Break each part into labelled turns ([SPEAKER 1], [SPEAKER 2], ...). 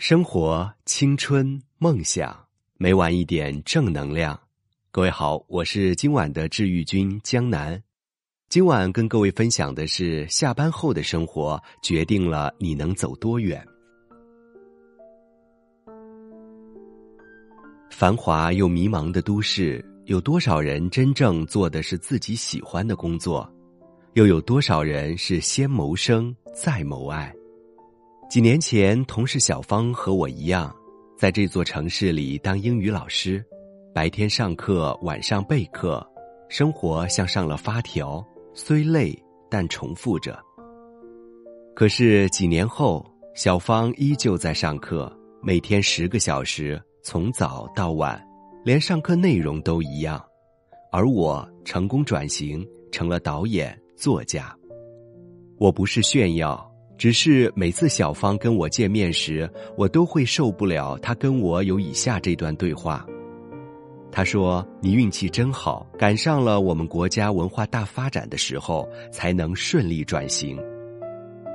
[SPEAKER 1] 生活、青春、梦想，每晚一点正能量。各位好，我是今晚的治愈君江南。今晚跟各位分享的是，下班后的生活决定了你能走多远。繁华又迷茫的都市，有多少人真正做的是自己喜欢的工作？又有多少人是先谋生再谋爱？几年前，同事小芳和我一样，在这座城市里当英语老师，白天上课，晚上备课，生活像上了发条，虽累但重复着。可是几年后，小芳依旧在上课，每天十个小时，从早到晚，连上课内容都一样，而我成功转型成了导演。作家，我不是炫耀，只是每次小芳跟我见面时，我都会受不了她跟我有以下这段对话。她说：“你运气真好，赶上了我们国家文化大发展的时候，才能顺利转型。”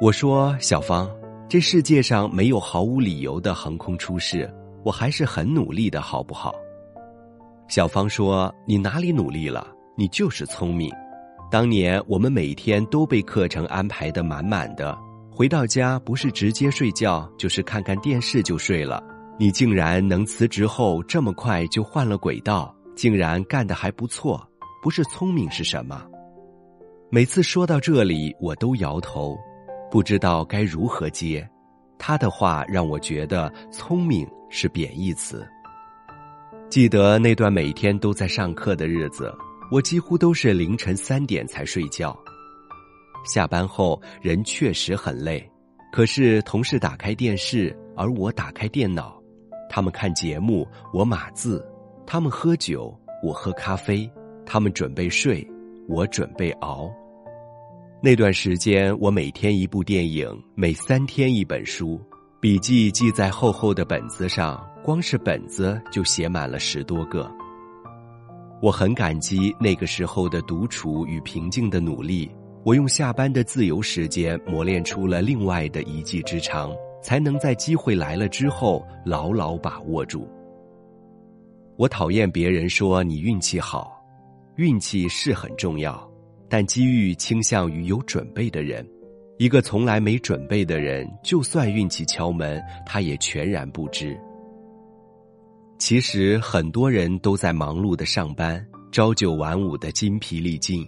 [SPEAKER 1] 我说：“小芳，这世界上没有毫无理由的横空出世，我还是很努力的，好不好？”小芳说：“你哪里努力了？你就是聪明。”当年我们每天都被课程安排的满满的，回到家不是直接睡觉，就是看看电视就睡了。你竟然能辞职后这么快就换了轨道，竟然干得还不错，不是聪明是什么？每次说到这里，我都摇头，不知道该如何接。他的话让我觉得聪明是贬义词。记得那段每天都在上课的日子。我几乎都是凌晨三点才睡觉。下班后人确实很累，可是同事打开电视，而我打开电脑；他们看节目，我码字；他们喝酒，我喝咖啡；他们准备睡，我准备熬。那段时间，我每天一部电影，每三天一本书，笔记记在厚厚的本子上，光是本子就写满了十多个。我很感激那个时候的独处与平静的努力。我用下班的自由时间磨练出了另外的一技之长，才能在机会来了之后牢牢把握住。我讨厌别人说你运气好，运气是很重要，但机遇倾向于有准备的人。一个从来没准备的人，就算运气敲门，他也全然不知。其实很多人都在忙碌的上班，朝九晚五的筋疲力尽，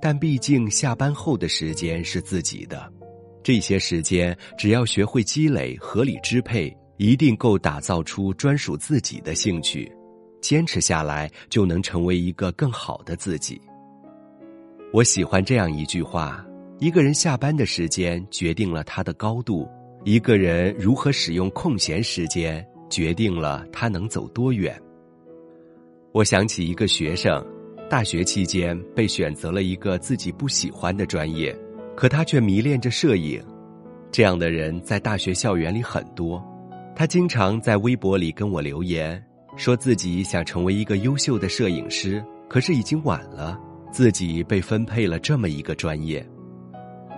[SPEAKER 1] 但毕竟下班后的时间是自己的，这些时间只要学会积累、合理支配，一定够打造出专属自己的兴趣，坚持下来就能成为一个更好的自己。我喜欢这样一句话：一个人下班的时间决定了他的高度，一个人如何使用空闲时间。决定了他能走多远。我想起一个学生，大学期间被选择了一个自己不喜欢的专业，可他却迷恋着摄影。这样的人在大学校园里很多，他经常在微博里跟我留言，说自己想成为一个优秀的摄影师，可是已经晚了，自己被分配了这么一个专业。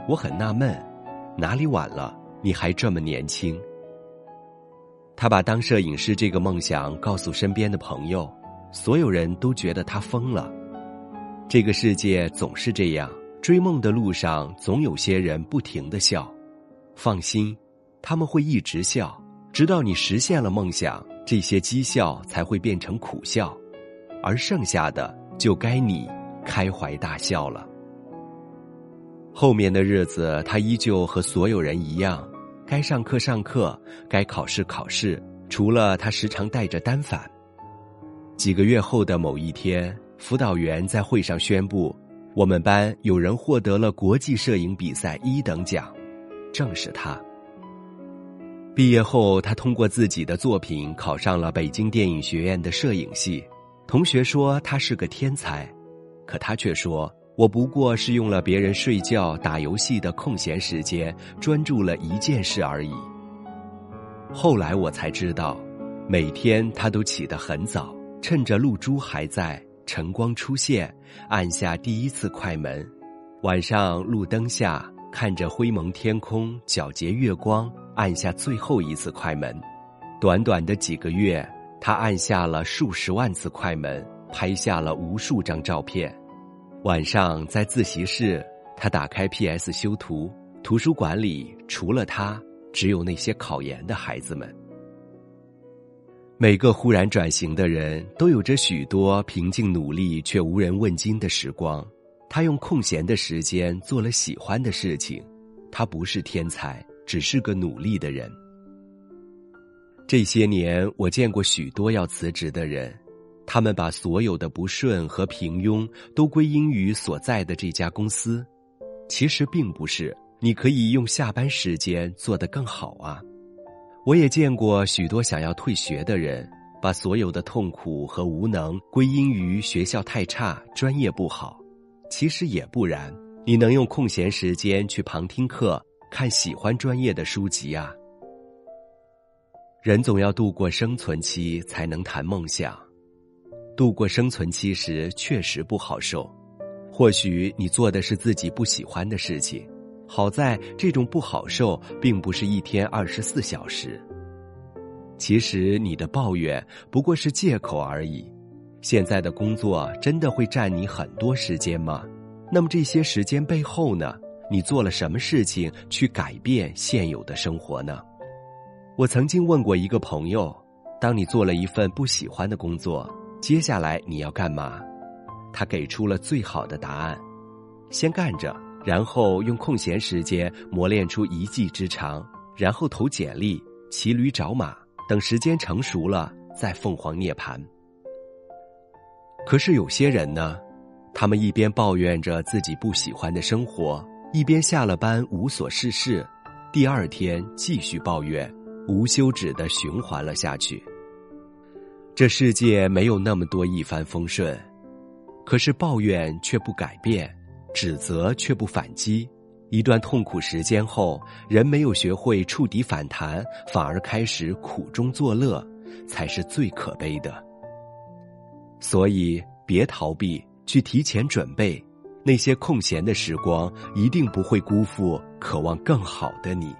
[SPEAKER 1] 我很纳闷，哪里晚了？你还这么年轻。他把当摄影师这个梦想告诉身边的朋友，所有人都觉得他疯了。这个世界总是这样，追梦的路上总有些人不停的笑。放心，他们会一直笑，直到你实现了梦想，这些讥笑才会变成苦笑，而剩下的就该你开怀大笑了。后面的日子，他依旧和所有人一样。该上课上课，该考试考试。除了他时常带着单反。几个月后的某一天，辅导员在会上宣布，我们班有人获得了国际摄影比赛一等奖，正是他。毕业后，他通过自己的作品考上了北京电影学院的摄影系。同学说他是个天才，可他却说。我不过是用了别人睡觉、打游戏的空闲时间，专注了一件事而已。后来我才知道，每天他都起得很早，趁着露珠还在、晨光出现，按下第一次快门；晚上路灯下，看着灰蒙天空、皎洁月光，按下最后一次快门。短短的几个月，他按下了数十万次快门，拍下了无数张照片。晚上在自习室，他打开 P.S. 修图。图书馆里除了他，只有那些考研的孩子们。每个忽然转型的人都有着许多平静努力却无人问津的时光。他用空闲的时间做了喜欢的事情。他不是天才，只是个努力的人。这些年，我见过许多要辞职的人，他们把所有的不顺和平庸都归因于所在的这家公司，其实并不是。你可以用下班时间做得更好啊！我也见过许多想要退学的人，把所有的痛苦和无能归因于学校太差、专业不好，其实也不然。你能用空闲时间去旁听课、看喜欢专业的书籍啊！人总要度过生存期，才能谈梦想。度过生存期时确实不好受，或许你做的是自己不喜欢的事情。好在这种不好受并不是一天二十四小时。其实你的抱怨不过是借口而已。现在的工作真的会占你很多时间吗？那么这些时间背后呢？你做了什么事情去改变现有的生活呢？我曾经问过一个朋友：，当你做了一份不喜欢的工作，接下来你要干嘛？他给出了最好的答案：先干着，然后用空闲时间磨练出一技之长，然后投简历、骑驴找马，等时间成熟了再凤凰涅槃。可是有些人呢，他们一边抱怨着自己不喜欢的生活，一边下了班无所事事，第二天继续抱怨。无休止的循环了下去。这世界没有那么多一帆风顺，可是抱怨却不改变，指责却不反击。一段痛苦时间后，人没有学会触底反弹，反而开始苦中作乐，才是最可悲的。所以，别逃避，去提前准备，那些空闲的时光，一定不会辜负渴望更好的你。